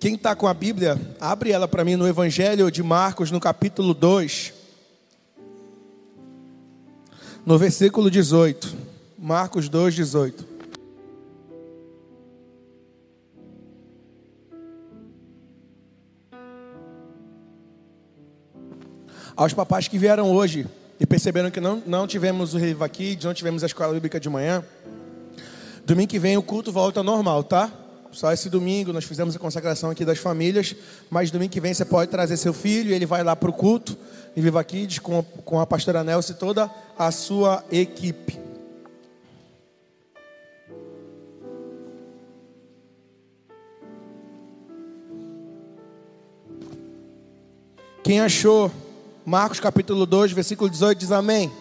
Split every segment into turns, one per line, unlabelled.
Quem está com a Bíblia, abre ela para mim no Evangelho de Marcos, no capítulo 2, no versículo 18. Marcos 2, 18. Aos papais que vieram hoje e perceberam que não, não tivemos o Reviva Kids, não tivemos a escola bíblica de manhã, domingo que vem o culto volta ao normal, tá? Só esse domingo nós fizemos a consagração aqui das famílias, mas domingo que vem você pode trazer seu filho ele vai lá para o culto em Viva Kids com, com a pastora Nelson e toda a sua equipe. Quem achou Marcos capítulo 2, versículo 18 diz amém.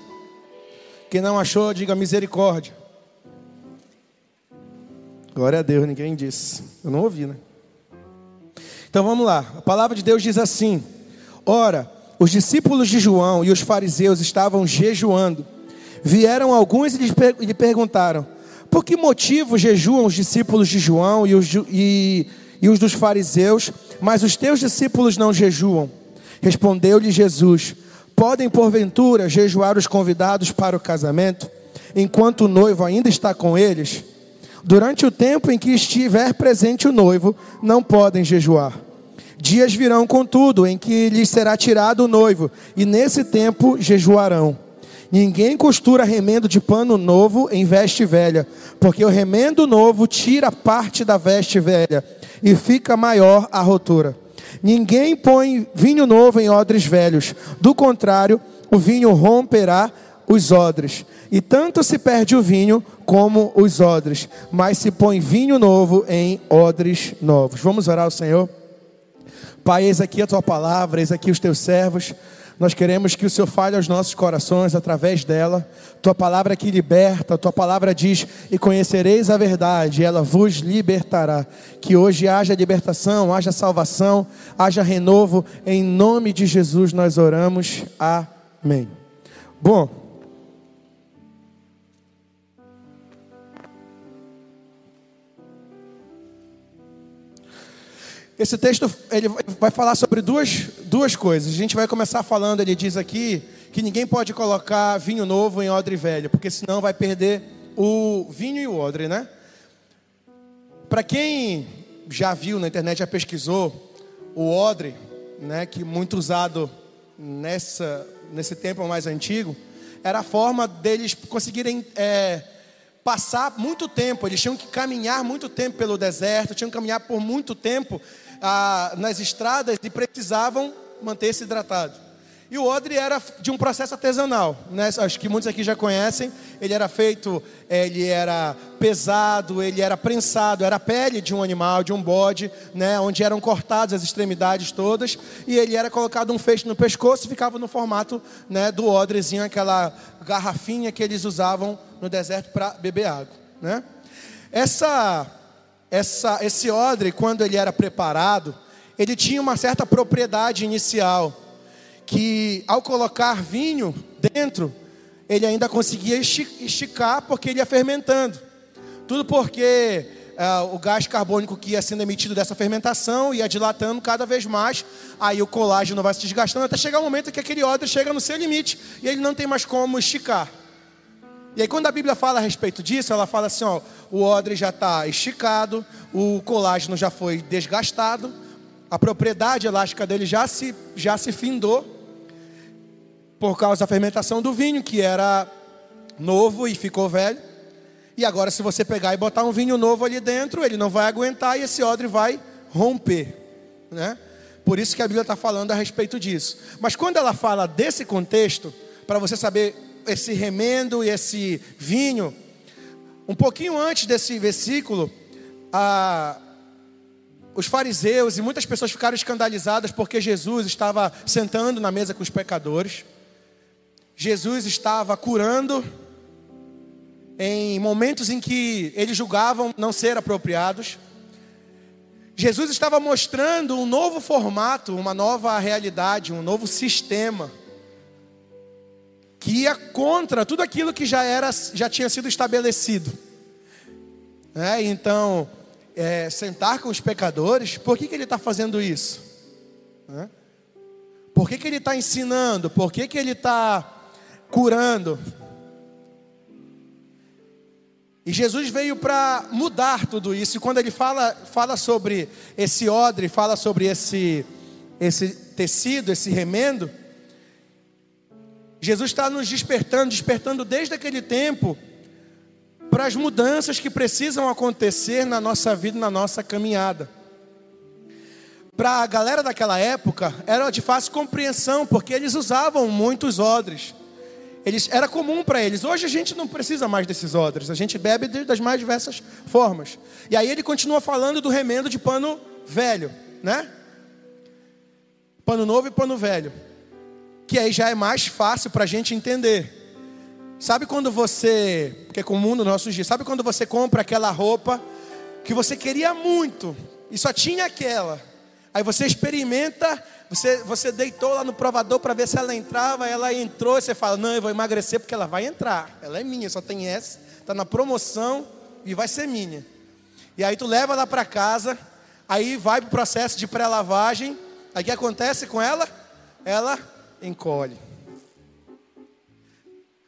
Quem não achou, diga misericórdia. Glória a Deus, ninguém disse. Eu não ouvi, né? Então vamos lá. A palavra de Deus diz assim: Ora, os discípulos de João e os fariseus estavam jejuando. Vieram alguns e lhe perguntaram: Por que motivo jejuam os discípulos de João e os, e, e os dos fariseus, mas os teus discípulos não jejuam? Respondeu-lhe Jesus: Podem porventura jejuar os convidados para o casamento, enquanto o noivo ainda está com eles? Durante o tempo em que estiver presente o noivo, não podem jejuar. Dias virão, contudo, em que lhes será tirado o noivo, e nesse tempo jejuarão. Ninguém costura remendo de pano novo em veste velha, porque o remendo novo tira parte da veste velha, e fica maior a rotura. Ninguém põe vinho novo em odres velhos, do contrário, o vinho romperá os odres, e tanto se perde o vinho como os odres, mas se põe vinho novo em odres novos. Vamos orar ao Senhor? Pai, eis aqui a tua palavra, eis aqui os teus servos. Nós queremos que o Senhor fale aos nossos corações através dela. Tua palavra que liberta, tua palavra diz: E conhecereis a verdade, ela vos libertará. Que hoje haja libertação, haja salvação, haja renovo. Em nome de Jesus nós oramos. Amém. Bom, Esse texto ele vai falar sobre duas, duas coisas. A gente vai começar falando, ele diz aqui, que ninguém pode colocar vinho novo em odre velho, porque senão vai perder o vinho e o odre, né? Para quem já viu na internet, já pesquisou, o odre, né, que muito usado nessa, nesse tempo mais antigo, era a forma deles conseguirem é, passar muito tempo, eles tinham que caminhar muito tempo pelo deserto, tinham que caminhar por muito tempo ah, nas estradas e precisavam manter-se hidratados. E o odre era de um processo artesanal, né? acho que muitos aqui já conhecem. Ele era feito, ele era pesado, ele era prensado, era a pele de um animal, de um bode, né? onde eram cortadas as extremidades todas, e ele era colocado um feixe no pescoço e ficava no formato né, do odrezinho, aquela garrafinha que eles usavam no deserto para beber água. Né? Essa essa, esse odre, quando ele era preparado, ele tinha uma certa propriedade inicial, que ao colocar vinho dentro, ele ainda conseguia esticar porque ele ia fermentando. Tudo porque uh, o gás carbônico que ia sendo emitido dessa fermentação ia dilatando cada vez mais, aí o colágeno vai se desgastando até chegar o um momento que aquele odre chega no seu limite e ele não tem mais como esticar. E aí, quando a Bíblia fala a respeito disso, ela fala assim: ó, o odre já está esticado, o colágeno já foi desgastado, a propriedade elástica dele já se, já se findou, por causa da fermentação do vinho, que era novo e ficou velho. E agora, se você pegar e botar um vinho novo ali dentro, ele não vai aguentar e esse odre vai romper, né? Por isso que a Bíblia está falando a respeito disso. Mas quando ela fala desse contexto, para você saber esse remendo e esse vinho. Um pouquinho antes desse versículo, a, os fariseus e muitas pessoas ficaram escandalizadas porque Jesus estava sentando na mesa com os pecadores. Jesus estava curando em momentos em que eles julgavam não ser apropriados. Jesus estava mostrando um novo formato, uma nova realidade, um novo sistema que ia contra tudo aquilo que já era, já tinha sido estabelecido. É, então, é, sentar com os pecadores, por que, que ele está fazendo isso? Né? Por que, que ele está ensinando? Por que, que ele está curando? E Jesus veio para mudar tudo isso. E quando ele fala, fala sobre esse odre, fala sobre esse, esse tecido, esse remendo, Jesus está nos despertando, despertando desde aquele tempo para as mudanças que precisam acontecer na nossa vida, na nossa caminhada. Para a galera daquela época, era de fácil compreensão, porque eles usavam muitos odres. Eles, era comum para eles. Hoje a gente não precisa mais desses odres, a gente bebe das mais diversas formas. E aí ele continua falando do remendo de pano velho, né? Pano novo e pano velho. Que aí já é mais fácil para a gente entender. Sabe quando você, porque é comum nos nossos dias, sabe quando você compra aquela roupa que você queria muito e só tinha aquela? Aí você experimenta você, você deitou lá no provador para ver se ela entrava, ela entrou, e você fala: Não, eu vou emagrecer porque ela vai entrar. Ela é minha, só tem essa, está na promoção e vai ser minha. E aí tu leva ela para casa, aí vai para o processo de pré-lavagem. Aí o que acontece com ela? Ela encolhe.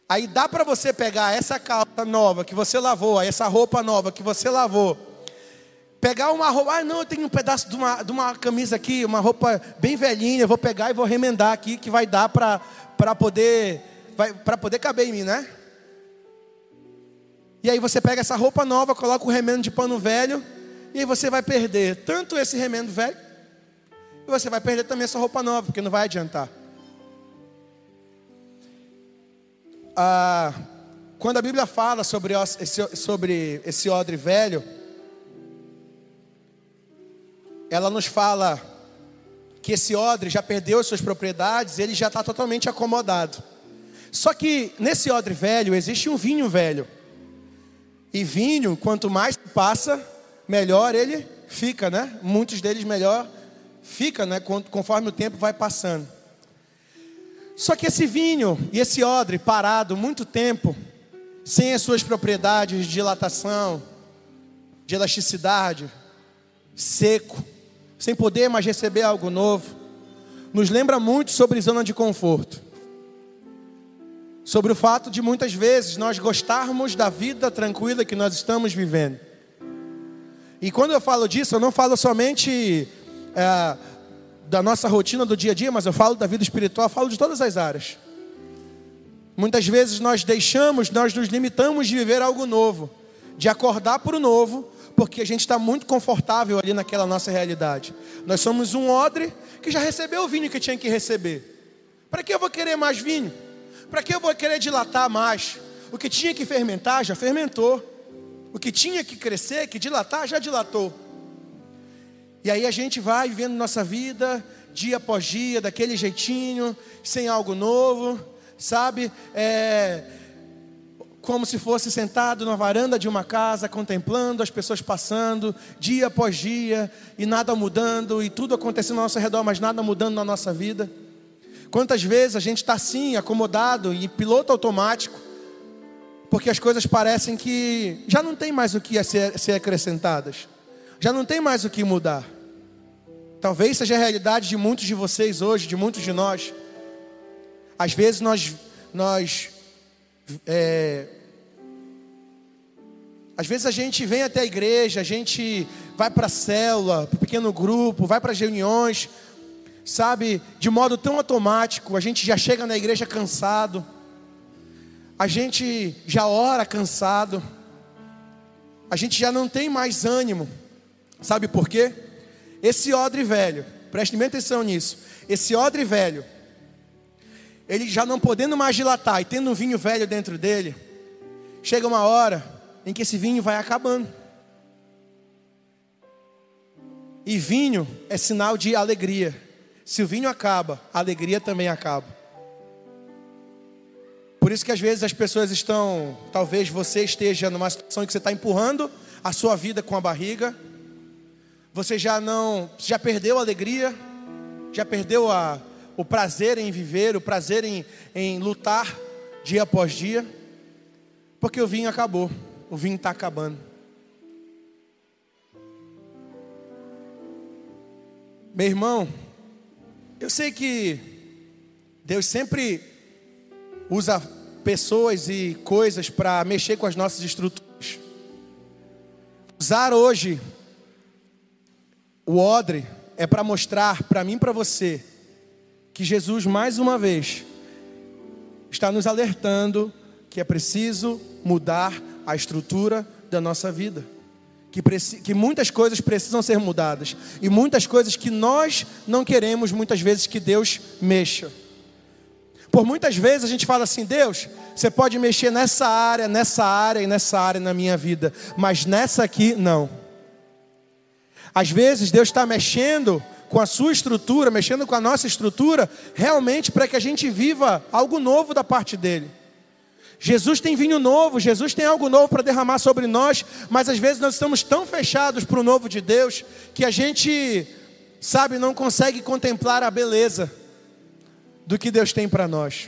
Aí dá para você pegar essa calça nova que você lavou, essa roupa nova que você lavou Pegar uma roupa, ah, não, eu tenho um pedaço de uma, de uma camisa aqui, uma roupa bem velhinha, eu vou pegar e vou remendar aqui, que vai dar para poder, para poder caber em mim, né? E aí você pega essa roupa nova, coloca o remendo de pano velho, e aí você vai perder tanto esse remendo velho, e você vai perder também essa roupa nova, porque não vai adiantar. Ah, quando a Bíblia fala sobre esse, sobre esse odre velho, ela nos fala que esse odre já perdeu as suas propriedades, ele já está totalmente acomodado. Só que nesse odre velho existe um vinho velho. E vinho, quanto mais passa, melhor ele fica, né? Muitos deles melhor fica, né? Conforme o tempo vai passando. Só que esse vinho e esse odre parado muito tempo, sem as suas propriedades de dilatação, de elasticidade, seco, sem poder mais receber algo novo, nos lembra muito sobre zona de conforto. Sobre o fato de muitas vezes nós gostarmos da vida tranquila que nós estamos vivendo. E quando eu falo disso, eu não falo somente é, da nossa rotina do dia a dia, mas eu falo da vida espiritual, falo de todas as áreas. Muitas vezes nós deixamos, nós nos limitamos de viver algo novo, de acordar para o novo, porque a gente está muito confortável ali naquela nossa realidade. Nós somos um odre que já recebeu o vinho que tinha que receber. Para que eu vou querer mais vinho? Para que eu vou querer dilatar mais? O que tinha que fermentar já fermentou. O que tinha que crescer, que dilatar, já dilatou. E aí a gente vai vivendo nossa vida, dia após dia, daquele jeitinho, sem algo novo, sabe? É, como se fosse sentado na varanda de uma casa, contemplando as pessoas passando, dia após dia, e nada mudando, e tudo acontecendo ao nosso redor, mas nada mudando na nossa vida. Quantas vezes a gente está assim, acomodado, e piloto automático, porque as coisas parecem que já não tem mais o que ser, ser acrescentadas, já não tem mais o que mudar. Talvez seja a realidade de muitos de vocês hoje, de muitos de nós. Às vezes nós, nós é, às vezes a gente vem até a igreja, a gente vai para a célula, para o pequeno grupo, vai para as reuniões, sabe, de modo tão automático, a gente já chega na igreja cansado, a gente já ora cansado, a gente já não tem mais ânimo, sabe por quê? Esse odre velho, preste bem atenção nisso, esse odre velho, ele já não podendo mais dilatar e tendo um vinho velho dentro dele, chega uma hora em que esse vinho vai acabando. E vinho é sinal de alegria. Se o vinho acaba, a alegria também acaba. Por isso que às vezes as pessoas estão, talvez você esteja numa situação em que você está empurrando a sua vida com a barriga. Você já não, já perdeu a alegria, já perdeu a, o prazer em viver, o prazer em, em lutar dia após dia, porque o vinho acabou, o vinho está acabando. Meu irmão, eu sei que Deus sempre usa pessoas e coisas para mexer com as nossas estruturas. Usar hoje o odre é para mostrar para mim e para você que Jesus mais uma vez está nos alertando que é preciso mudar a estrutura da nossa vida. Que, que, muitas coisas precisam ser mudadas. E muitas coisas que nós não queremos, muitas vezes, que Deus mexa. Por muitas vezes a gente fala assim: Deus, você pode mexer nessa área, nessa área e nessa área na minha vida, mas nessa aqui, não. Às vezes Deus está mexendo com a sua estrutura, mexendo com a nossa estrutura, realmente para que a gente viva algo novo da parte dele. Jesus tem vinho novo, Jesus tem algo novo para derramar sobre nós, mas às vezes nós estamos tão fechados para o novo de Deus que a gente, sabe, não consegue contemplar a beleza do que Deus tem para nós.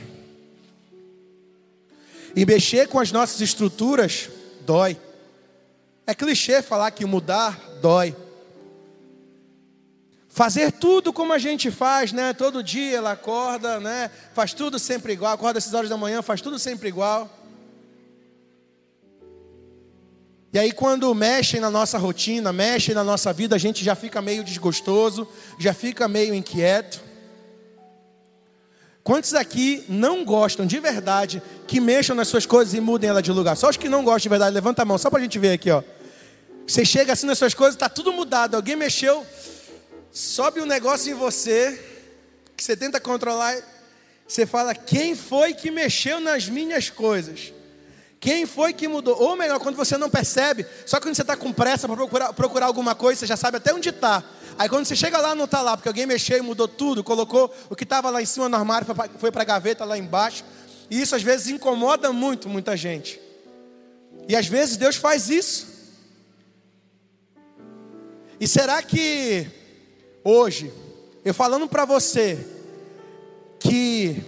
E mexer com as nossas estruturas dói. É clichê falar que mudar dói. Fazer tudo como a gente faz, né? Todo dia ela acorda, né? Faz tudo sempre igual, acorda às 6 horas da manhã, faz tudo sempre igual. E aí quando mexem na nossa rotina, mexem na nossa vida, a gente já fica meio desgostoso, já fica meio inquieto. Quantos aqui não gostam de verdade que mexam nas suas coisas e mudem ela de lugar? Só os que não gostam de verdade, levanta a mão, só para a gente ver aqui, ó. Você chega assim nas suas coisas, está tudo mudado, alguém mexeu, sobe um negócio em você, que você tenta controlar, você fala: quem foi que mexeu nas minhas coisas? Quem foi que mudou? Ou melhor, quando você não percebe, só quando você está com pressa para procurar, procurar alguma coisa, você já sabe até onde está. Aí quando você chega lá, não está lá, porque alguém mexeu e mudou tudo, colocou o que estava lá em cima no armário, foi para a gaveta lá embaixo. E isso às vezes incomoda muito, muita gente. E às vezes Deus faz isso. E será que hoje, eu falando para você que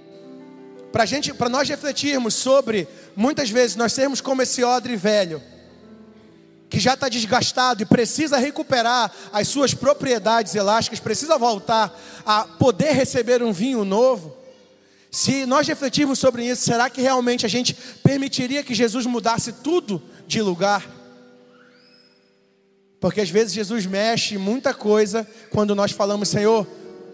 para gente, para nós refletirmos sobre muitas vezes nós sermos como esse odre velho que já está desgastado e precisa recuperar as suas propriedades elásticas, precisa voltar a poder receber um vinho novo. Se nós refletirmos sobre isso, será que realmente a gente permitiria que Jesus mudasse tudo de lugar? Porque às vezes Jesus mexe muita coisa quando nós falamos, Senhor,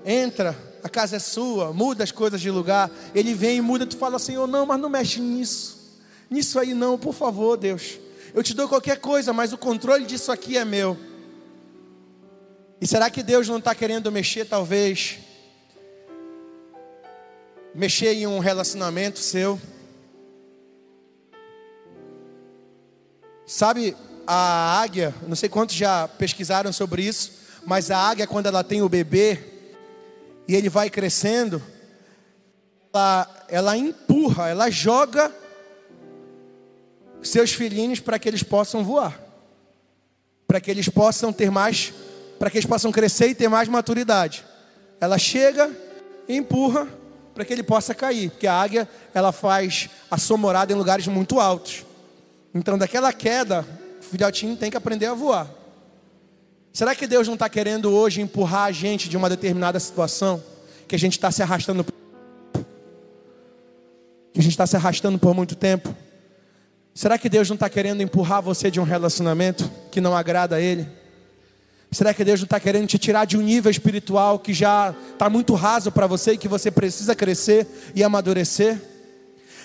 entra, a casa é sua, muda as coisas de lugar. Ele vem e muda, tu fala, Senhor, não, mas não mexe nisso. Nisso aí não, por favor, Deus. Eu te dou qualquer coisa, mas o controle disso aqui é meu. E será que Deus não está querendo mexer, talvez? Mexer em um relacionamento seu? Sabe, a águia, não sei quantos já pesquisaram sobre isso, mas a águia, quando ela tem o bebê e ele vai crescendo, ela, ela empurra, ela joga seus filhinhos para que eles possam voar, para que eles possam ter mais, para que eles possam crescer e ter mais maturidade. Ela chega e empurra para que ele possa cair, porque a águia ela faz a sua morada em lugares muito altos. Então, daquela queda, filhotinho tem que aprender a voar. Será que Deus não está querendo hoje empurrar a gente de uma determinada situação que a gente está se arrastando que a gente está se arrastando por muito tempo? Será que Deus não está querendo empurrar você de um relacionamento que não agrada a Ele? Será que Deus não está querendo te tirar de um nível espiritual que já está muito raso para você e que você precisa crescer e amadurecer?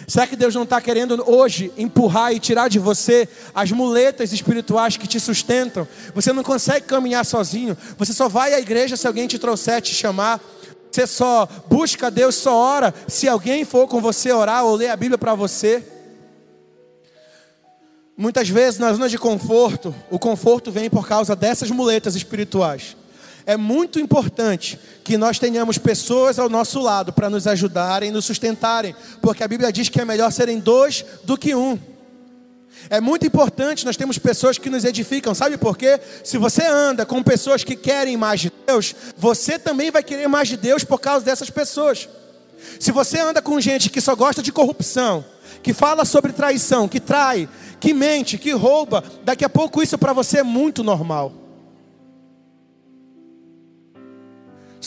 Será que Deus não está querendo hoje empurrar e tirar de você as muletas espirituais que te sustentam? Você não consegue caminhar sozinho. Você só vai à igreja se alguém te trouxer, te chamar. Você só busca Deus, só ora se alguém for com você orar ou ler a Bíblia para você. Muitas vezes na zona de conforto, o conforto vem por causa dessas muletas espirituais é muito importante que nós tenhamos pessoas ao nosso lado para nos ajudarem, nos sustentarem, porque a Bíblia diz que é melhor serem dois do que um. É muito importante nós temos pessoas que nos edificam, sabe por quê? Se você anda com pessoas que querem mais de Deus, você também vai querer mais de Deus por causa dessas pessoas. Se você anda com gente que só gosta de corrupção, que fala sobre traição, que trai, que mente, que rouba, daqui a pouco isso para você é muito normal.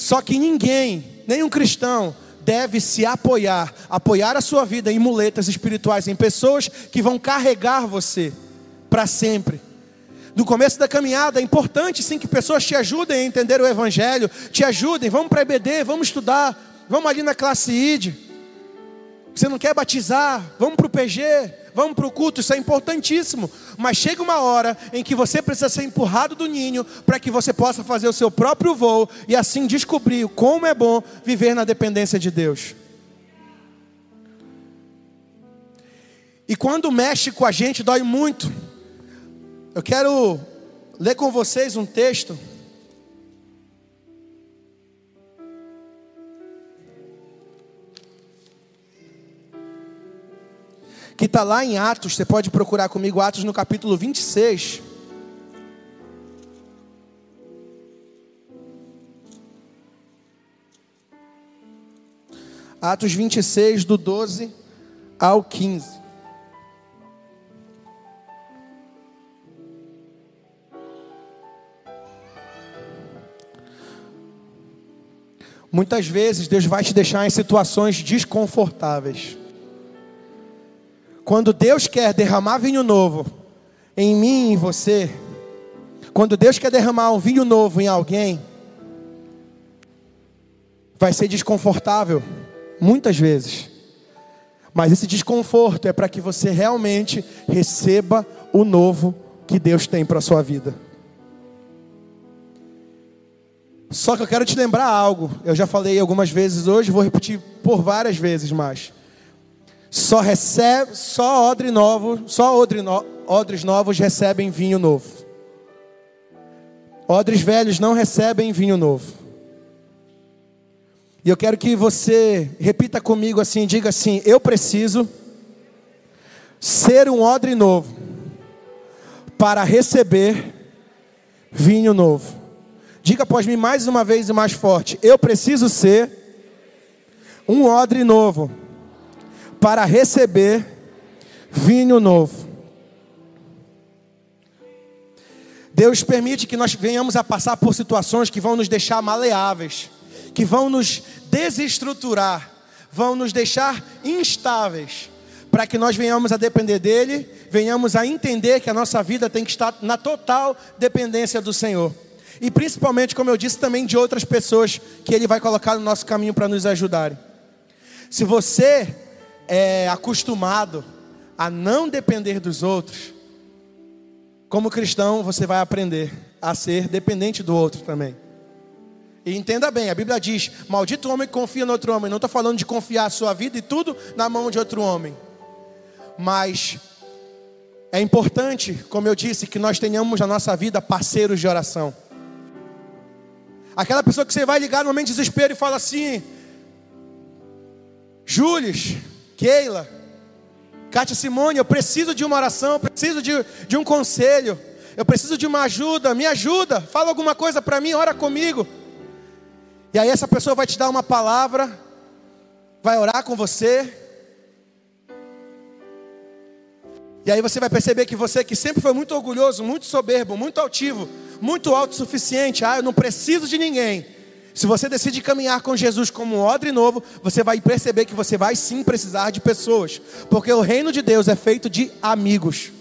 Só que ninguém, nenhum cristão, deve se apoiar, apoiar a sua vida em muletas espirituais, em pessoas que vão carregar você para sempre. No começo da caminhada é importante sim que pessoas te ajudem a entender o Evangelho, te ajudem, vamos para a EBD, vamos estudar, vamos ali na classe ID. Você não quer batizar? Vamos para o PG, vamos para o culto, isso é importantíssimo. Mas chega uma hora em que você precisa ser empurrado do ninho para que você possa fazer o seu próprio voo e assim descobrir como é bom viver na dependência de Deus. E quando mexe com a gente, dói muito. Eu quero ler com vocês um texto. Que está lá em Atos, você pode procurar comigo, Atos no capítulo 26. Atos 26, do 12 ao 15. Muitas vezes Deus vai te deixar em situações desconfortáveis. Quando Deus quer derramar vinho novo em mim e em você, quando Deus quer derramar um vinho novo em alguém, vai ser desconfortável, muitas vezes. Mas esse desconforto é para que você realmente receba o novo que Deus tem para a sua vida. Só que eu quero te lembrar algo. Eu já falei algumas vezes hoje, vou repetir por várias vezes mais. Só recebe, só odre novo, só odre no, odres novos recebem vinho novo. Odres velhos não recebem vinho novo. E eu quero que você repita comigo assim, diga assim: eu preciso ser um odre novo para receber vinho novo. Diga após mim mais uma vez e mais forte: Eu preciso ser um odre novo para receber vinho novo. Deus permite que nós venhamos a passar por situações que vão nos deixar maleáveis, que vão nos desestruturar, vão nos deixar instáveis, para que nós venhamos a depender dEle, venhamos a entender que a nossa vida tem que estar na total dependência do Senhor e principalmente, como eu disse, também de outras pessoas que Ele vai colocar no nosso caminho para nos ajudarem. Se você é acostumado a não depender dos outros, como cristão, você vai aprender a ser dependente do outro também. E entenda bem, a Bíblia diz: Maldito o homem que confia no outro homem. Não estou falando de confiar a sua vida e tudo na mão de outro homem. Mas é importante, como eu disse, que nós tenhamos na nossa vida parceiros de oração. Aquela pessoa que você vai ligar no momento de desespero e fala assim: Július, Keila, Kátia Simone, eu preciso de uma oração, eu preciso de, de um conselho, eu preciso de uma ajuda, me ajuda, fala alguma coisa para mim, ora comigo. E aí essa pessoa vai te dar uma palavra, vai orar com você. E aí você vai perceber que você que sempre foi muito orgulhoso, muito soberbo, muito altivo, muito autossuficiente, ah, eu não preciso de ninguém. Se você decide caminhar com Jesus como um odre novo, você vai perceber que você vai sim precisar de pessoas, porque o reino de Deus é feito de amigos.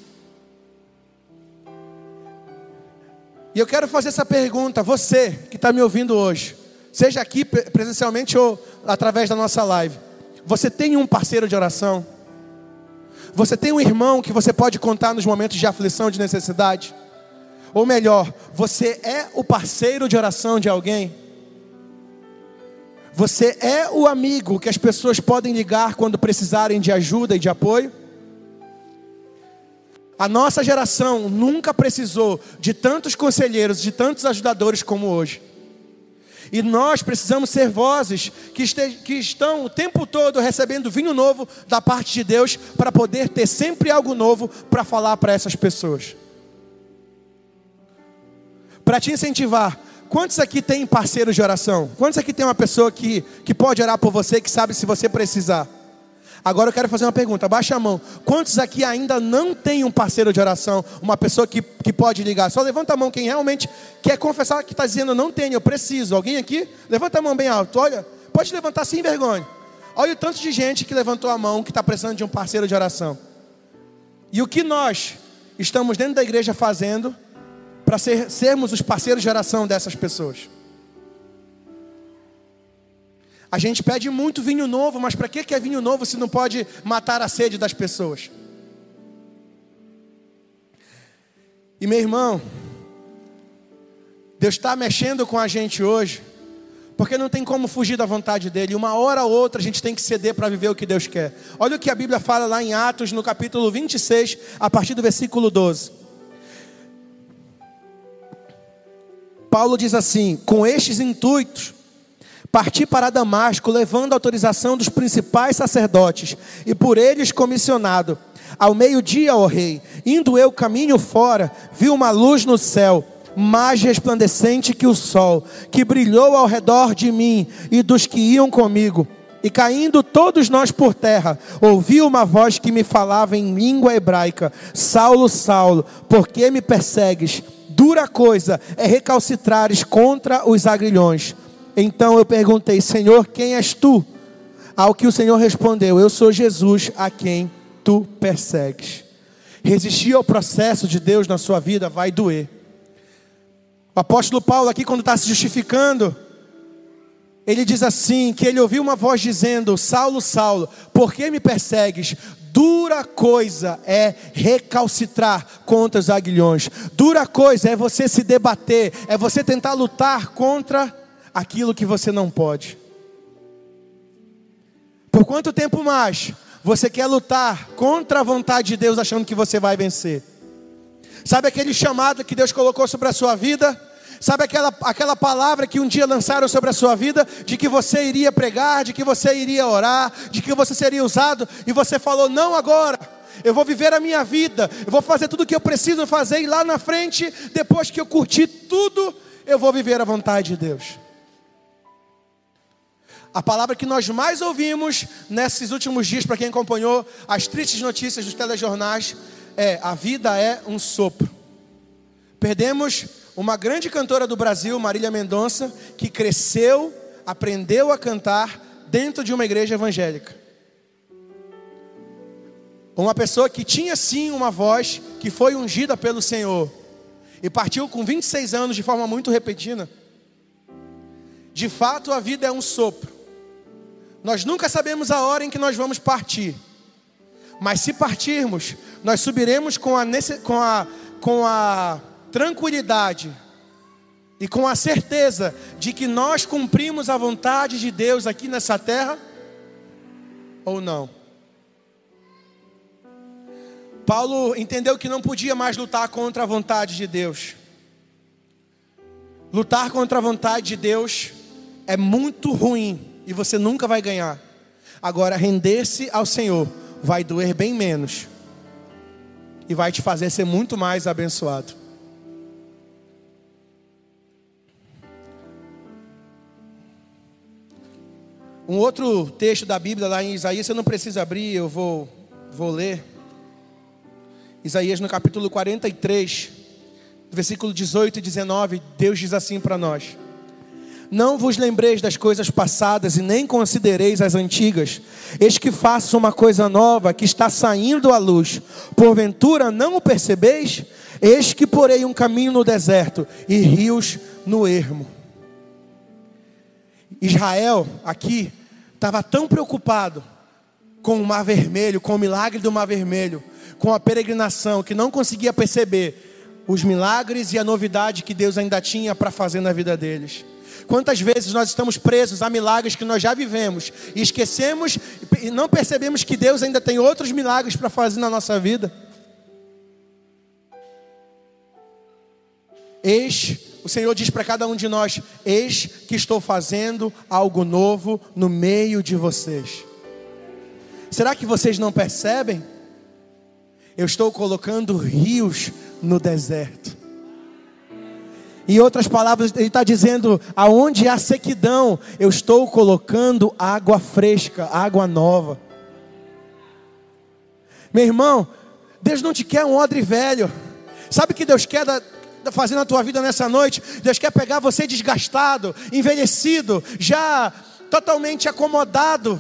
E eu quero fazer essa pergunta, você que está me ouvindo hoje, seja aqui presencialmente ou através da nossa live, você tem um parceiro de oração? Você tem um irmão que você pode contar nos momentos de aflição, de necessidade? Ou melhor, você é o parceiro de oração de alguém? Você é o amigo que as pessoas podem ligar quando precisarem de ajuda e de apoio? A nossa geração nunca precisou de tantos conselheiros, de tantos ajudadores como hoje. E nós precisamos ser vozes que, que estão o tempo todo recebendo vinho novo da parte de Deus, para poder ter sempre algo novo para falar para essas pessoas para te incentivar. Quantos aqui tem parceiros de oração? Quantos aqui tem uma pessoa que, que pode orar por você, que sabe se você precisar? Agora eu quero fazer uma pergunta, baixa a mão. Quantos aqui ainda não tem um parceiro de oração, uma pessoa que, que pode ligar? Só levanta a mão quem realmente quer confessar que está dizendo, não tenho, eu preciso. Alguém aqui? Levanta a mão bem alto. Olha, pode levantar sem vergonha. Olha o tanto de gente que levantou a mão, que está precisando de um parceiro de oração. E o que nós estamos dentro da igreja fazendo para ser, sermos os parceiros de oração dessas pessoas? A gente pede muito vinho novo, mas para que é vinho novo se não pode matar a sede das pessoas? E meu irmão, Deus está mexendo com a gente hoje, porque não tem como fugir da vontade dEle. Uma hora ou outra a gente tem que ceder para viver o que Deus quer. Olha o que a Bíblia fala lá em Atos, no capítulo 26, a partir do versículo 12. Paulo diz assim: Com estes intuitos, Parti para Damasco, levando a autorização dos principais sacerdotes, e por eles comissionado. Ao meio-dia, ó rei, indo eu caminho fora, vi uma luz no céu, mais resplandecente que o sol, que brilhou ao redor de mim e dos que iam comigo. E caindo todos nós por terra, ouvi uma voz que me falava em língua hebraica: Saulo, Saulo, por que me persegues? Dura coisa é recalcitrares contra os agrilhões. Então eu perguntei, Senhor, quem és tu? Ao que o Senhor respondeu: Eu sou Jesus a quem tu persegues. Resistir ao processo de Deus na sua vida vai doer. O apóstolo Paulo, aqui, quando está se justificando, ele diz assim: que ele ouviu uma voz dizendo: Saulo, Saulo, por que me persegues? Dura coisa é recalcitrar contra os aguilhões. Dura coisa é você se debater, é você tentar lutar contra aquilo que você não pode. Por quanto tempo mais você quer lutar contra a vontade de Deus achando que você vai vencer? Sabe aquele chamado que Deus colocou sobre a sua vida? Sabe aquela, aquela palavra que um dia lançaram sobre a sua vida, de que você iria pregar, de que você iria orar, de que você seria usado, e você falou: não agora, eu vou viver a minha vida, eu vou fazer tudo o que eu preciso fazer, e lá na frente, depois que eu curtir tudo, eu vou viver a vontade de Deus. A palavra que nós mais ouvimos nesses últimos dias, para quem acompanhou as tristes notícias dos telejornais, é: a vida é um sopro. Perdemos uma grande cantora do Brasil, Marília Mendonça, que cresceu, aprendeu a cantar dentro de uma igreja evangélica. Uma pessoa que tinha sim uma voz, que foi ungida pelo Senhor, e partiu com 26 anos de forma muito repentina. De fato, a vida é um sopro. Nós nunca sabemos a hora em que nós vamos partir. Mas se partirmos, nós subiremos com a, com a, com a tranquilidade e com a certeza de que nós cumprimos a vontade de Deus aqui nessa terra ou não. Paulo entendeu que não podia mais lutar contra a vontade de Deus. Lutar contra a vontade de Deus é muito ruim e você nunca vai ganhar. Agora, render-se ao Senhor vai doer bem menos e vai te fazer ser muito mais abençoado. Um outro texto da Bíblia lá em Isaías, você não precisa abrir, eu vou, vou ler. Isaías no capítulo 43, versículo 18 e 19, Deus diz assim para nós: não vos lembreis das coisas passadas e nem considereis as antigas. Eis que faço uma coisa nova que está saindo à luz. Porventura não o percebeis? Eis que porei um caminho no deserto e rios no ermo. Israel aqui estava tão preocupado com o Mar Vermelho, com o milagre do Mar Vermelho, com a peregrinação, que não conseguia perceber os milagres e a novidade que Deus ainda tinha para fazer na vida deles. Quantas vezes nós estamos presos a milagres que nós já vivemos e esquecemos e não percebemos que Deus ainda tem outros milagres para fazer na nossa vida? Eis, o Senhor diz para cada um de nós: Eis que estou fazendo algo novo no meio de vocês. Será que vocês não percebem? Eu estou colocando rios no deserto. Em outras palavras, ele está dizendo: aonde há sequidão, eu estou colocando água fresca, água nova. Meu irmão, Deus não te quer um odre velho. Sabe o que Deus quer da, fazer na tua vida nessa noite. Deus quer pegar você desgastado, envelhecido, já totalmente acomodado.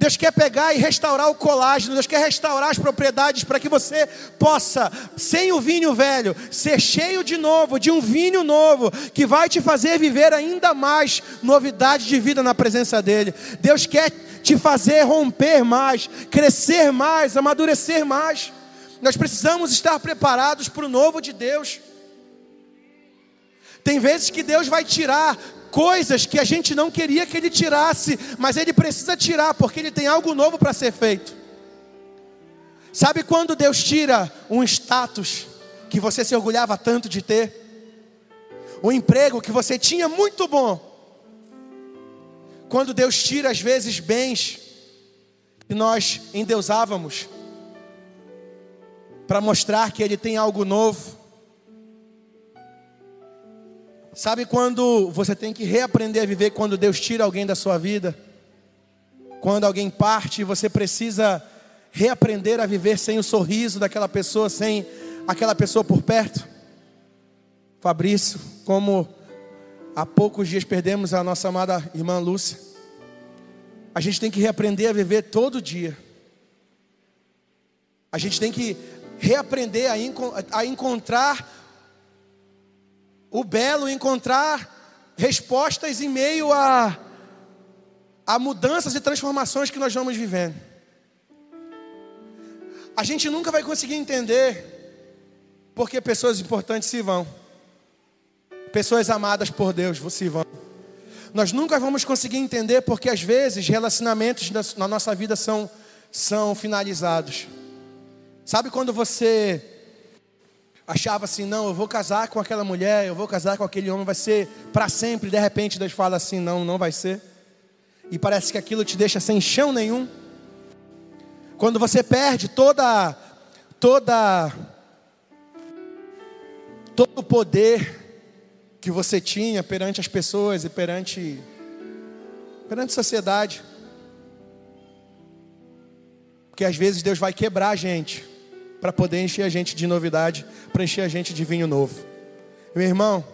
Deus quer pegar e restaurar o colágeno, Deus quer restaurar as propriedades para que você possa, sem o vinho velho, ser cheio de novo, de um vinho novo, que vai te fazer viver ainda mais novidade de vida na presença dEle. Deus quer te fazer romper mais, crescer mais, amadurecer mais. Nós precisamos estar preparados para o novo de Deus. Tem vezes que Deus vai tirar coisas que a gente não queria que Ele tirasse, mas Ele precisa tirar, porque Ele tem algo novo para ser feito. Sabe quando Deus tira um status que você se orgulhava tanto de ter? Um emprego que você tinha muito bom. Quando Deus tira, às vezes, bens que nós endeusávamos, para mostrar que Ele tem algo novo. Sabe quando você tem que reaprender a viver quando Deus tira alguém da sua vida? Quando alguém parte você precisa reaprender a viver sem o sorriso daquela pessoa, sem aquela pessoa por perto? Fabrício, como há poucos dias perdemos a nossa amada irmã Lúcia, a gente tem que reaprender a viver todo dia. A gente tem que reaprender a, a encontrar o belo encontrar respostas em meio a, a mudanças e transformações que nós vamos vivendo. A gente nunca vai conseguir entender porque pessoas importantes se vão, pessoas amadas por Deus se vão. Nós nunca vamos conseguir entender porque às vezes relacionamentos na nossa vida são, são finalizados. Sabe quando você achava assim, não, eu vou casar com aquela mulher, eu vou casar com aquele homem, vai ser para sempre. De repente Deus fala assim, não, não vai ser. E parece que aquilo te deixa sem chão nenhum. Quando você perde toda, toda, todo o poder que você tinha perante as pessoas e perante, perante a sociedade. Porque às vezes Deus vai quebrar a gente para poder encher a gente de novidade, para encher a gente de vinho novo. Meu irmão,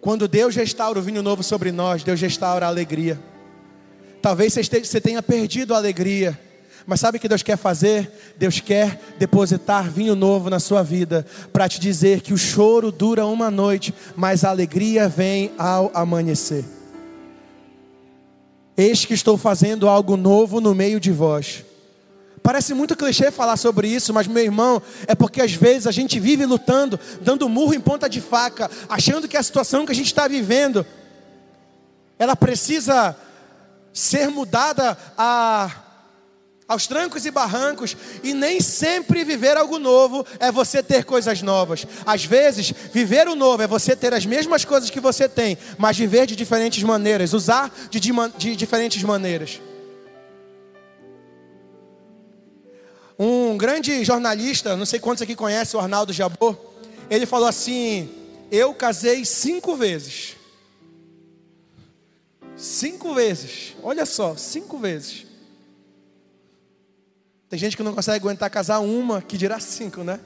quando Deus restaura o vinho novo sobre nós, Deus restaura a alegria. Talvez você tenha perdido a alegria, mas sabe o que Deus quer fazer? Deus quer depositar vinho novo na sua vida, para te dizer que o choro dura uma noite, mas a alegria vem ao amanhecer. Eis que estou fazendo algo novo no meio de vós. Parece muito clichê falar sobre isso, mas meu irmão, é porque às vezes a gente vive lutando, dando murro em ponta de faca, achando que a situação que a gente está vivendo, ela precisa ser mudada a, aos trancos e barrancos, e nem sempre viver algo novo é você ter coisas novas. Às vezes, viver o novo é você ter as mesmas coisas que você tem, mas viver de diferentes maneiras, usar de, de, de diferentes maneiras. Um grande jornalista, não sei quantos aqui conhecem o Arnaldo Jabor, ele falou assim: Eu casei cinco vezes. Cinco vezes, olha só, cinco vezes. Tem gente que não consegue aguentar casar uma, que dirá cinco, né?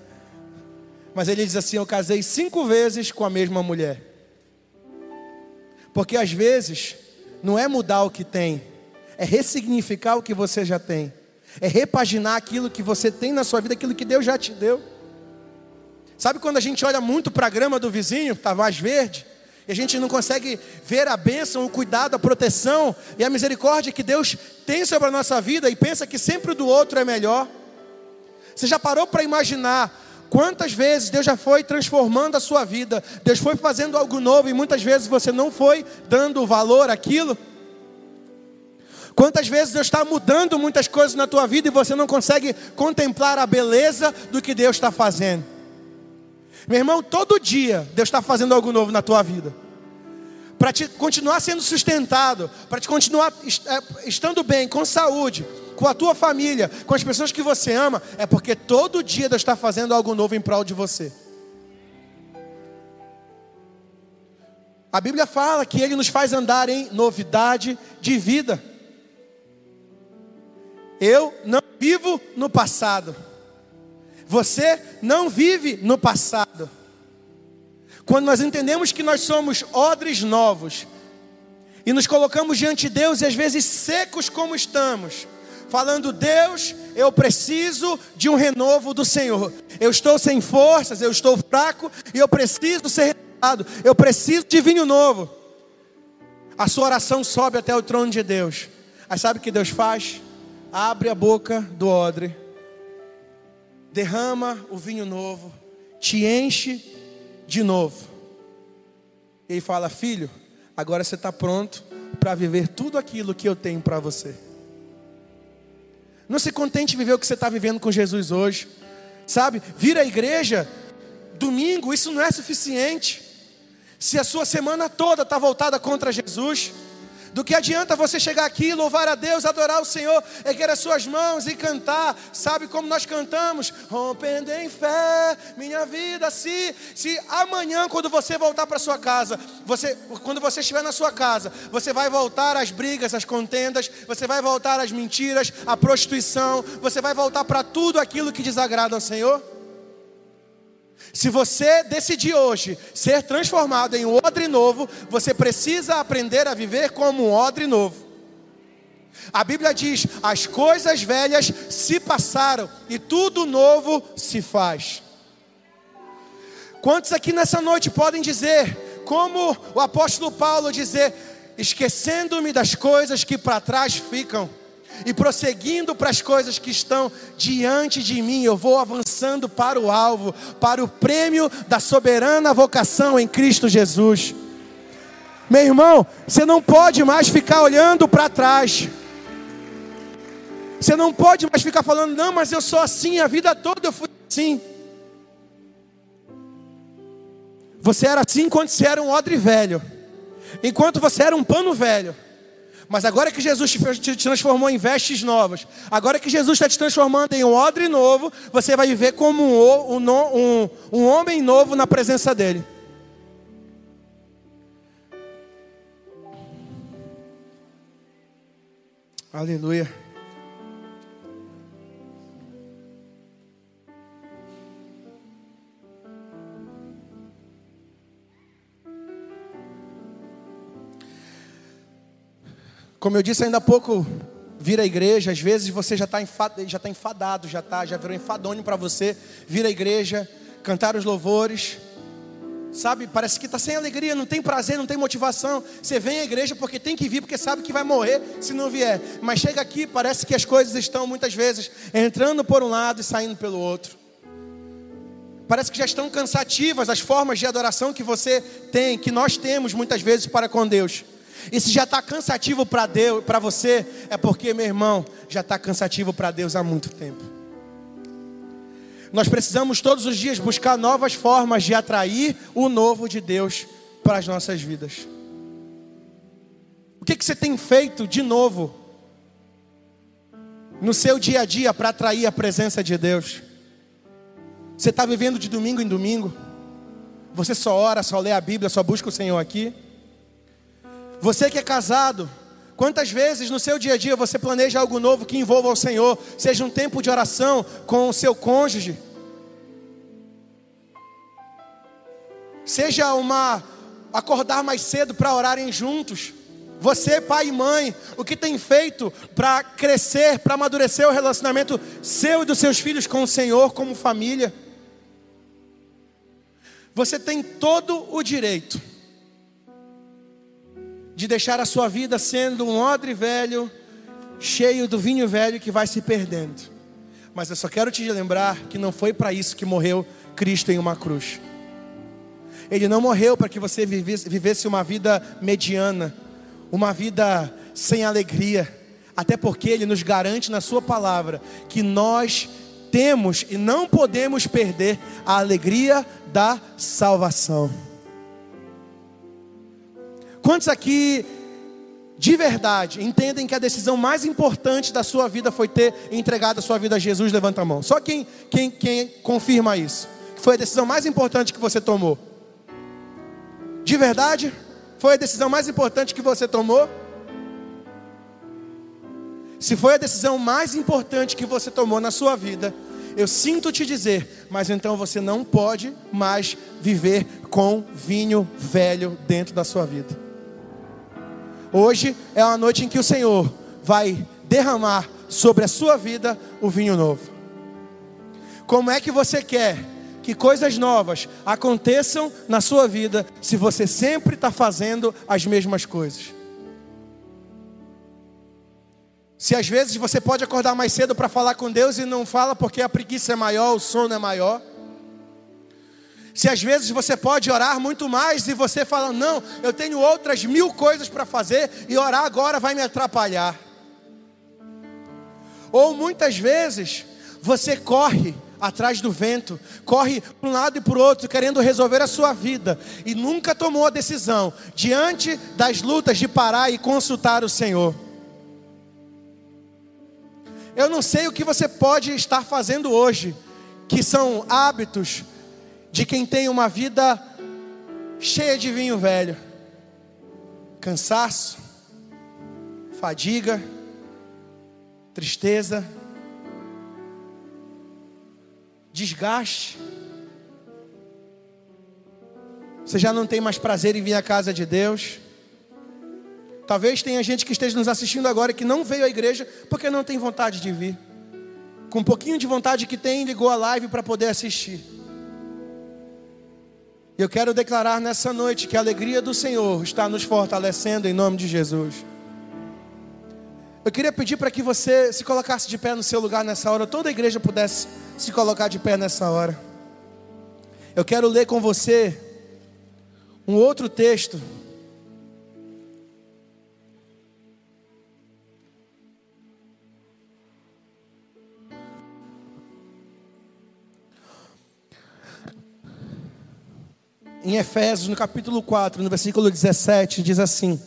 Mas ele diz assim: Eu casei cinco vezes com a mesma mulher. Porque às vezes, não é mudar o que tem, é ressignificar o que você já tem é repaginar aquilo que você tem na sua vida, aquilo que Deus já te deu. Sabe quando a gente olha muito para a grama do vizinho, está mais verde, e a gente não consegue ver a bênção, o cuidado, a proteção e a misericórdia que Deus tem sobre a nossa vida e pensa que sempre o do outro é melhor? Você já parou para imaginar quantas vezes Deus já foi transformando a sua vida, Deus foi fazendo algo novo e muitas vezes você não foi dando valor àquilo? Quantas vezes Deus está mudando muitas coisas na tua vida e você não consegue contemplar a beleza do que Deus está fazendo? Meu irmão, todo dia Deus está fazendo algo novo na tua vida. Para te continuar sendo sustentado, para te continuar é, estando bem, com saúde, com a tua família, com as pessoas que você ama, é porque todo dia Deus está fazendo algo novo em prol de você. A Bíblia fala que Ele nos faz andar em novidade de vida. Eu não vivo no passado. Você não vive no passado. Quando nós entendemos que nós somos odres novos e nos colocamos diante de Deus e às vezes secos como estamos, falando: Deus, eu preciso de um renovo do Senhor. Eu estou sem forças, eu estou fraco e eu preciso ser renovado. Eu preciso de vinho novo. A sua oração sobe até o trono de Deus. Aí sabe o que Deus faz? Abre a boca do odre, derrama o vinho novo, te enche de novo. E ele fala: Filho, agora você está pronto para viver tudo aquilo que eu tenho para você. Não se contente em viver o que você está vivendo com Jesus hoje, sabe? Vir à igreja domingo, isso não é suficiente. Se a sua semana toda está voltada contra Jesus, do que adianta você chegar aqui, louvar a Deus, adorar o Senhor, erguer as suas mãos e cantar, sabe como nós cantamos? Rompendo em fé, minha vida, se, se amanhã, quando você voltar para sua casa, você, quando você estiver na sua casa, você vai voltar às brigas, às contendas, você vai voltar às mentiras, à prostituição, você vai voltar para tudo aquilo que desagrada ao Senhor? Se você decidir hoje ser transformado em um odre novo, você precisa aprender a viver como um odre novo. A Bíblia diz: as coisas velhas se passaram e tudo novo se faz. Quantos aqui nessa noite podem dizer, como o apóstolo Paulo dizer, esquecendo-me das coisas que para trás ficam? E prosseguindo para as coisas que estão diante de mim, eu vou avançando para o alvo, para o prêmio da soberana vocação em Cristo Jesus. Meu irmão, você não pode mais ficar olhando para trás. Você não pode mais ficar falando, não, mas eu sou assim, a vida toda eu fui assim. Você era assim quando você era um odre velho, enquanto você era um pano velho. Mas agora que Jesus te transformou em vestes novas, agora que Jesus está te transformando em um odre novo, você vai viver como um, um, um, homem novo na presença dEle. Aleluia. Como eu disse ainda há pouco, vir à igreja, às vezes você já está enfadado, já, tá enfadado, já, tá, já virou enfadônio para você vir à igreja, cantar os louvores. Sabe, parece que está sem alegria, não tem prazer, não tem motivação. Você vem à igreja porque tem que vir, porque sabe que vai morrer se não vier. Mas chega aqui, parece que as coisas estão muitas vezes entrando por um lado e saindo pelo outro. Parece que já estão cansativas as formas de adoração que você tem, que nós temos muitas vezes para com Deus. E se já está cansativo para Deus, para você, é porque, meu irmão, já está cansativo para Deus há muito tempo. Nós precisamos todos os dias buscar novas formas de atrair o novo de Deus para as nossas vidas. O que, que você tem feito de novo no seu dia a dia para atrair a presença de Deus? Você está vivendo de domingo em domingo? Você só ora, só lê a Bíblia, só busca o Senhor aqui? Você que é casado, quantas vezes no seu dia a dia você planeja algo novo que envolva o Senhor, seja um tempo de oração com o seu cônjuge, seja uma acordar mais cedo para orarem juntos. Você, pai e mãe, o que tem feito para crescer, para amadurecer o relacionamento seu e dos seus filhos com o Senhor, como família? Você tem todo o direito de deixar a sua vida sendo um odre velho, cheio do vinho velho que vai se perdendo. Mas eu só quero te lembrar que não foi para isso que morreu Cristo em uma cruz. Ele não morreu para que você vivesse uma vida mediana, uma vida sem alegria, até porque Ele nos garante na Sua palavra que nós temos e não podemos perder a alegria da salvação. Quantos aqui, de verdade, entendem que a decisão mais importante da sua vida foi ter entregado a sua vida a Jesus? Levanta a mão. Só quem, quem, quem confirma isso. Foi a decisão mais importante que você tomou. De verdade? Foi a decisão mais importante que você tomou? Se foi a decisão mais importante que você tomou na sua vida, Eu sinto te dizer, mas então você não pode mais viver com vinho velho dentro da sua vida. Hoje é uma noite em que o Senhor vai derramar sobre a sua vida o vinho novo. Como é que você quer que coisas novas aconteçam na sua vida se você sempre está fazendo as mesmas coisas? Se às vezes você pode acordar mais cedo para falar com Deus e não fala porque a preguiça é maior, o sono é maior. Se às vezes você pode orar muito mais e você fala, não, eu tenho outras mil coisas para fazer e orar agora vai me atrapalhar. Ou muitas vezes você corre atrás do vento, corre para um lado e para o outro, querendo resolver a sua vida, e nunca tomou a decisão, diante das lutas, de parar e consultar o Senhor. Eu não sei o que você pode estar fazendo hoje, que são hábitos de quem tem uma vida cheia de vinho velho, cansaço, fadiga, tristeza, desgaste. Você já não tem mais prazer em vir à casa de Deus. Talvez tenha gente que esteja nos assistindo agora que não veio à igreja porque não tem vontade de vir. Com um pouquinho de vontade que tem, ligou a live para poder assistir. Eu quero declarar nessa noite que a alegria do Senhor está nos fortalecendo em nome de Jesus. Eu queria pedir para que você se colocasse de pé no seu lugar nessa hora, toda a igreja pudesse se colocar de pé nessa hora. Eu quero ler com você um outro texto em Efésios, no capítulo 4, no versículo 17, diz assim: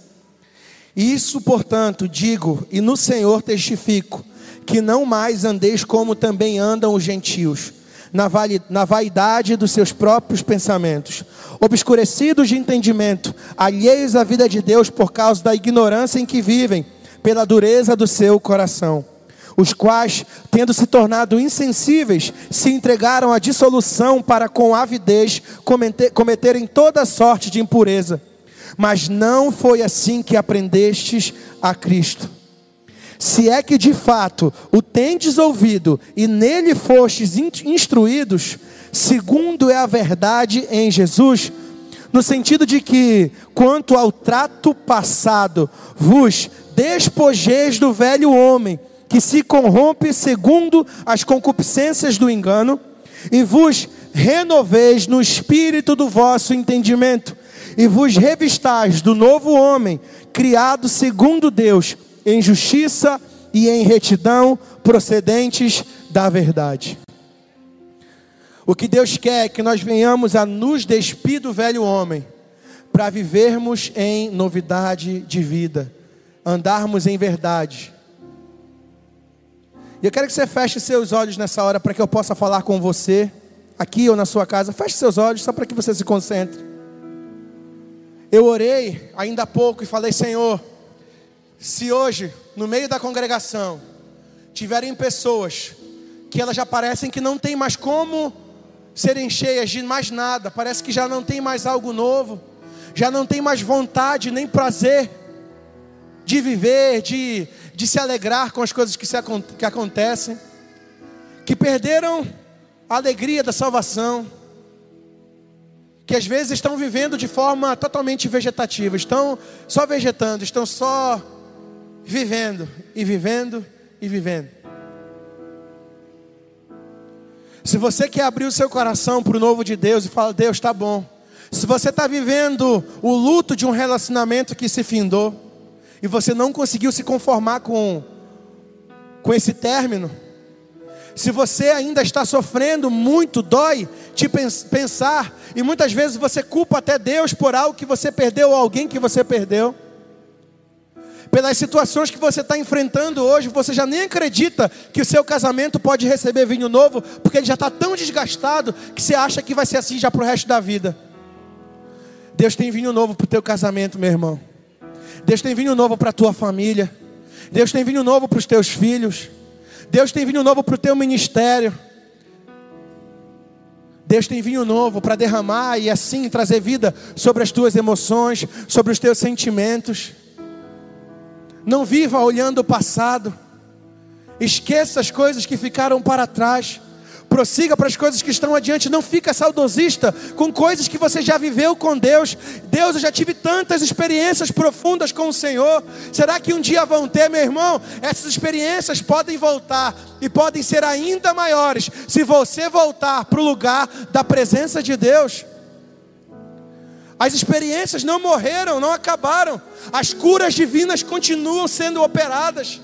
Isso, portanto, digo e no Senhor testifico, que não mais andeis como também andam os gentios, na, vaidade dos seus próprios pensamentos, obscurecidos de entendimento, alheios à vida de Deus por causa da ignorância em que vivem, pela dureza do seu coração os quais, tendo se tornado insensíveis, se entregaram à dissolução para com avidez cometerem toda sorte de impureza. Mas não foi assim que aprendestes a Cristo. Se é que de fato o tendes ouvido e nele fostes instruídos, segundo é a verdade em Jesus, no sentido de que, quanto ao trato passado, vos despojeis do velho homem que se corrompe segundo as concupiscências do engano, e vos renoveis no espírito do vosso entendimento, e vos revistais do novo homem, criado segundo Deus, em justiça e em retidão, procedentes da verdade. O que Deus quer é que nós venhamos a nos despir do velho homem, para vivermos em novidade de vida, andarmos em verdade e eu quero que você feche seus olhos nessa hora para que eu possa falar com você, aqui ou na sua casa. Feche seus olhos só para que você se concentre. Eu orei ainda há pouco e falei: Senhor, se hoje, no meio da congregação, tiverem pessoas que elas já parecem que não tem mais como serem cheias de mais nada, parece que já não tem mais algo novo, já não tem mais vontade nem prazer de viver, de, de se alegrar com as coisas que, se, que acontecem, que perderam a alegria da salvação, que às vezes estão vivendo de forma totalmente vegetativa, estão só vegetando, estão só vivendo e vivendo e vivendo. Se você quer abrir o seu coração para o novo de Deus e falar, Deus está bom. Se você está vivendo o luto de um relacionamento que se findou, e você não conseguiu se conformar com, com esse término, se você ainda está sofrendo muito, dói te pensar, e muitas vezes você culpa até Deus por algo que você perdeu ou alguém que você perdeu. Pelas situações que você está enfrentando hoje, você já nem acredita que o seu casamento pode receber vinho novo, porque ele já está tão desgastado que você acha que vai ser assim já para o resto da vida. Deus tem vinho novo para o teu casamento, meu irmão. Deus tem vinho novo para a tua família. Deus tem vinho novo para os teus filhos. Deus tem vinho novo para o teu ministério. Deus tem vinho novo para derramar e assim trazer vida sobre as tuas emoções, sobre os teus sentimentos. Não viva olhando o passado. Esqueça as coisas que ficaram para trás. Prossiga para as coisas que estão adiante. Não fica saudosista com coisas que você já viveu com Deus. Deus, eu já tive tantas experiências profundas com o Senhor. Será que um dia vão ter, meu irmão? Essas experiências podem voltar e podem ser ainda maiores se você voltar para o lugar da presença de Deus. As experiências não morreram, não acabaram. As curas divinas continuam sendo operadas.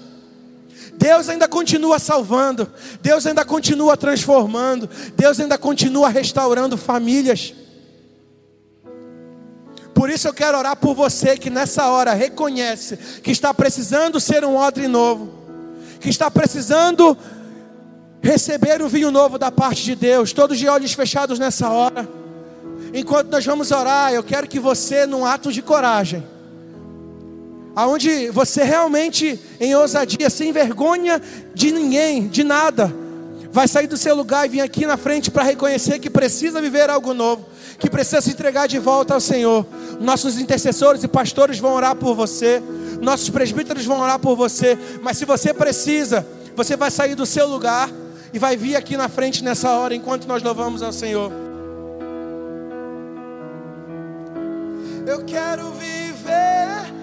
Deus ainda continua salvando, Deus ainda continua transformando, Deus ainda continua restaurando famílias. Por isso eu quero orar por você que nessa hora reconhece que está precisando ser um odre novo, que está precisando receber o vinho novo da parte de Deus, todos de olhos fechados nessa hora. Enquanto nós vamos orar, eu quero que você, num ato de coragem, aonde você realmente, em ousadia, sem vergonha de ninguém, de nada, vai sair do seu lugar e vir aqui na frente para reconhecer que precisa viver algo novo, que precisa se entregar de volta ao Senhor. Nossos intercessores e pastores vão orar por você, nossos presbíteros vão orar por você, mas se você precisa, você vai sair do seu lugar e vai vir aqui na frente nessa hora enquanto nós louvamos ao Senhor. Eu quero viver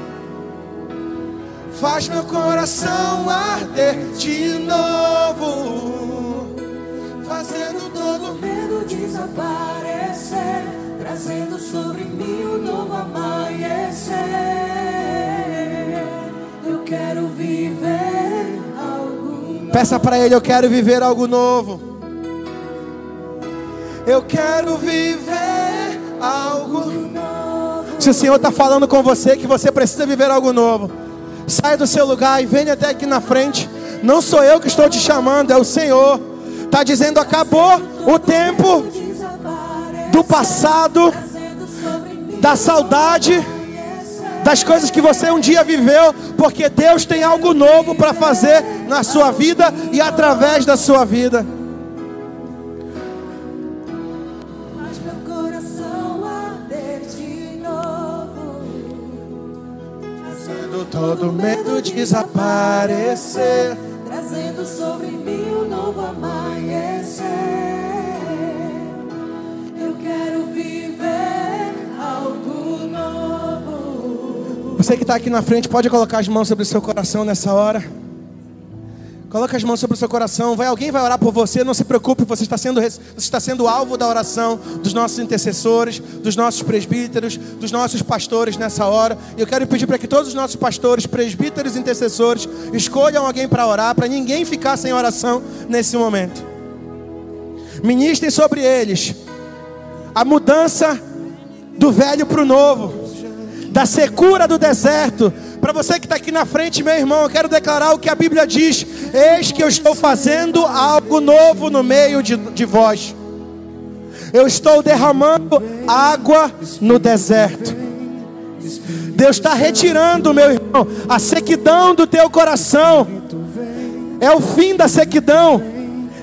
Faz meu coração arder de novo, fazendo todo medo desaparecer, trazendo sobre mim um novo amanhecer. Eu quero viver algo novo. Peça para Ele, eu quero viver algo novo. Eu quero viver algo novo. Se o Senhor está falando com você que você precisa viver algo novo. Saia do seu lugar e venha até aqui na frente. Não sou eu que estou te chamando, é o Senhor. Está dizendo: acabou o tempo do passado, da saudade, das coisas que você um dia viveu, porque Deus tem algo novo para fazer na sua vida e através da sua vida. Todo medo desaparecer, trazendo sobre mim um novo amanhecer. Eu quero viver algo novo. Você que está aqui na frente, pode colocar as mãos sobre o seu coração nessa hora. Coloca as mãos sobre o seu coração. Vai, alguém vai orar por você. Não se preocupe, você está sendo, você está sendo alvo da oração dos nossos intercessores, dos nossos presbíteros, dos nossos pastores nessa hora. E eu quero pedir para que todos os nossos pastores, presbíteros intercessores escolham alguém para orar, para ninguém ficar sem oração nesse momento. Ministrem sobre eles a mudança do velho para o novo, da secura do deserto para você que está aqui na frente, meu irmão, eu quero declarar o que a Bíblia diz: Eis que eu estou fazendo algo novo no meio de, de vós. Eu estou derramando água no deserto. Deus está retirando, meu irmão, a sequidão do teu coração. É o fim da sequidão.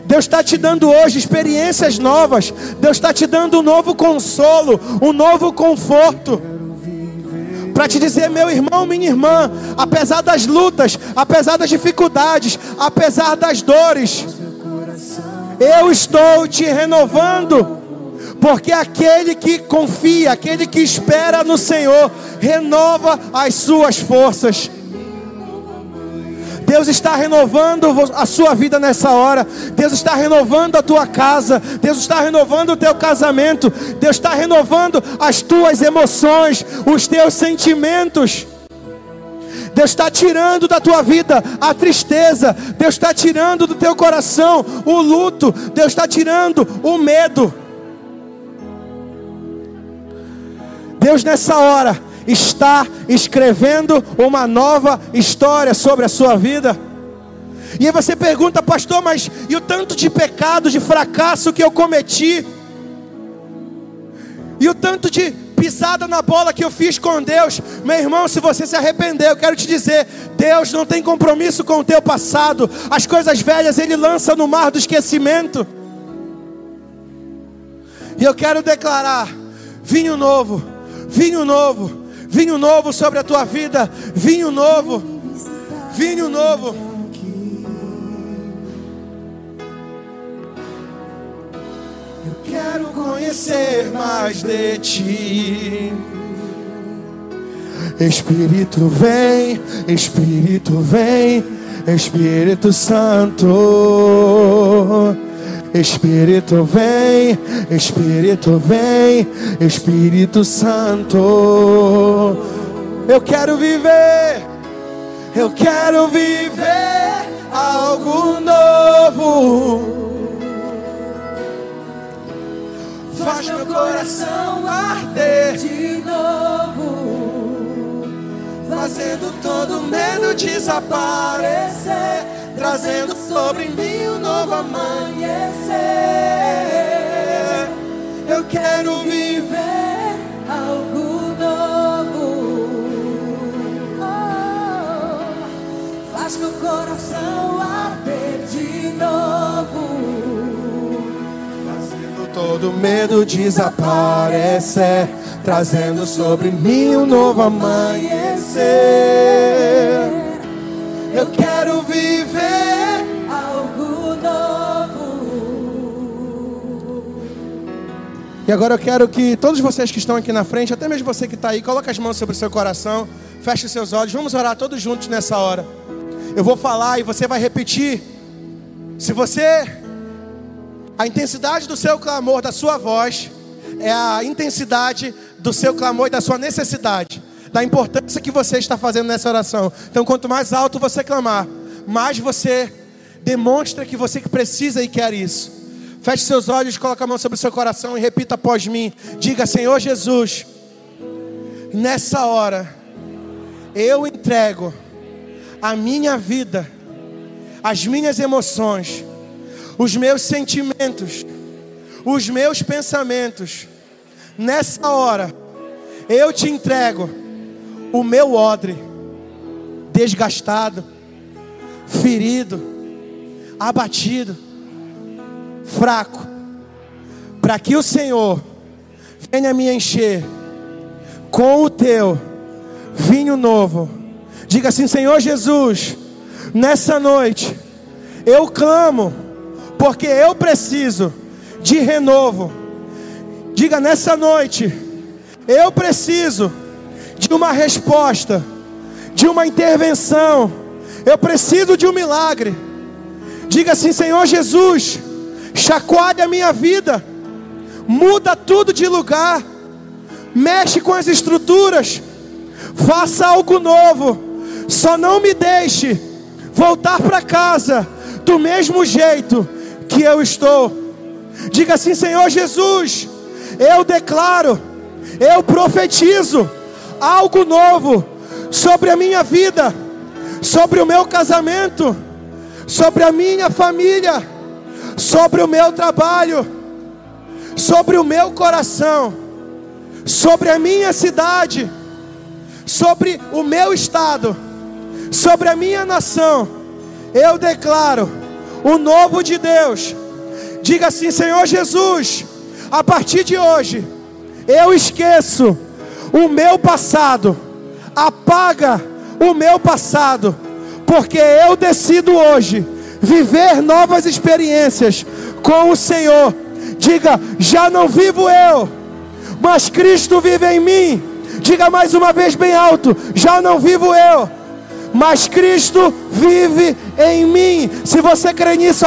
Deus está te dando hoje experiências novas. Deus está te dando um novo consolo, um novo conforto para te dizer, meu irmão, minha irmã, apesar das lutas, apesar das dificuldades, apesar das dores, eu estou te renovando, porque aquele que confia, aquele que espera no Senhor, renova as suas forças. Deus está renovando a sua vida nessa hora. Deus está renovando a tua casa. Deus está renovando o teu casamento. Deus está renovando as tuas emoções, os teus sentimentos. Deus está tirando da tua vida a tristeza. Deus está tirando do teu coração o luto. Deus está tirando o medo. Deus nessa hora está escrevendo uma nova história sobre a sua vida. E aí você pergunta, pastor, mas e o tanto de pecado, de fracasso que eu cometi? E o tanto de pisada na bola que eu fiz com Deus, meu irmão, se você se arrependeu, eu quero te dizer, Deus não tem compromisso com o teu passado. As coisas velhas ele lança no mar do esquecimento. E eu quero declarar vinho novo, vinho novo, vinho novo sobre a tua vida, vinho novo, vinho novo. Eu quero conhecer mais de ti. Espírito vem, Espírito vem, Espírito Santo. Espírito vem, Espírito vem, Espírito Santo. Eu quero viver, eu quero viver algo novo. Faz meu coração arder
de novo,
fazendo todo medo desaparecer, trazendo sobre mim um novo amanhecer. Eu quero viver
algo novo. Oh, faz meu coração arder de novo.
Fazendo todo medo desaparecer, trazendo sobre mim um novo amanhecer. Eu quero E agora eu quero que todos vocês que estão aqui na frente, até mesmo você que está aí, coloque as mãos sobre o seu coração, feche seus olhos, vamos orar todos juntos nessa hora. Eu vou falar e você vai repetir. Se você, a intensidade do seu clamor, da sua voz, é a intensidade do seu clamor e da sua necessidade, da importância que você está fazendo nessa oração. Então, quanto mais alto você clamar, mais você demonstra que você precisa e quer isso. Feche seus olhos, coloque a mão sobre o seu coração e repita após mim. Diga, Senhor Jesus, nessa hora, eu entrego a minha vida, as minhas emoções, os meus sentimentos, os meus pensamentos. Nessa hora, eu te entrego o meu odre, desgastado, ferido, abatido, fraco, para que o Senhor venha me encher com o teu vinho novo. Diga assim: Senhor Jesus, nessa noite eu clamo, porque eu preciso de renovo. Diga nessa noite, eu preciso de uma resposta, de uma intervenção. Eu preciso de um milagre. Diga assim, Senhor Jesus, chacoalha a minha vida, muda tudo de lugar, mexe com as estruturas, faça algo novo. Só não me deixe voltar para casa do mesmo jeito que eu estou. Diga assim, Senhor Jesus, eu declaro, eu profetizo algo novo sobre a minha vida, sobre o meu casamento, sobre a minha família, sobre o meu trabalho, sobre o meu coração, sobre a minha cidade, sobre o meu estado, sobre a minha nação. Eu declaro o novo de Deus. Diga assim, Senhor Jesus, a partir de hoje, eu esqueço o meu passado, apaga o meu passado, porque eu decido hoje viver novas experiências com o Senhor. Diga, já não vivo eu, mas Cristo vive em mim. Diga mais uma vez bem alto: já não vivo eu, mas Cristo vive em mim. Se você crê nisso,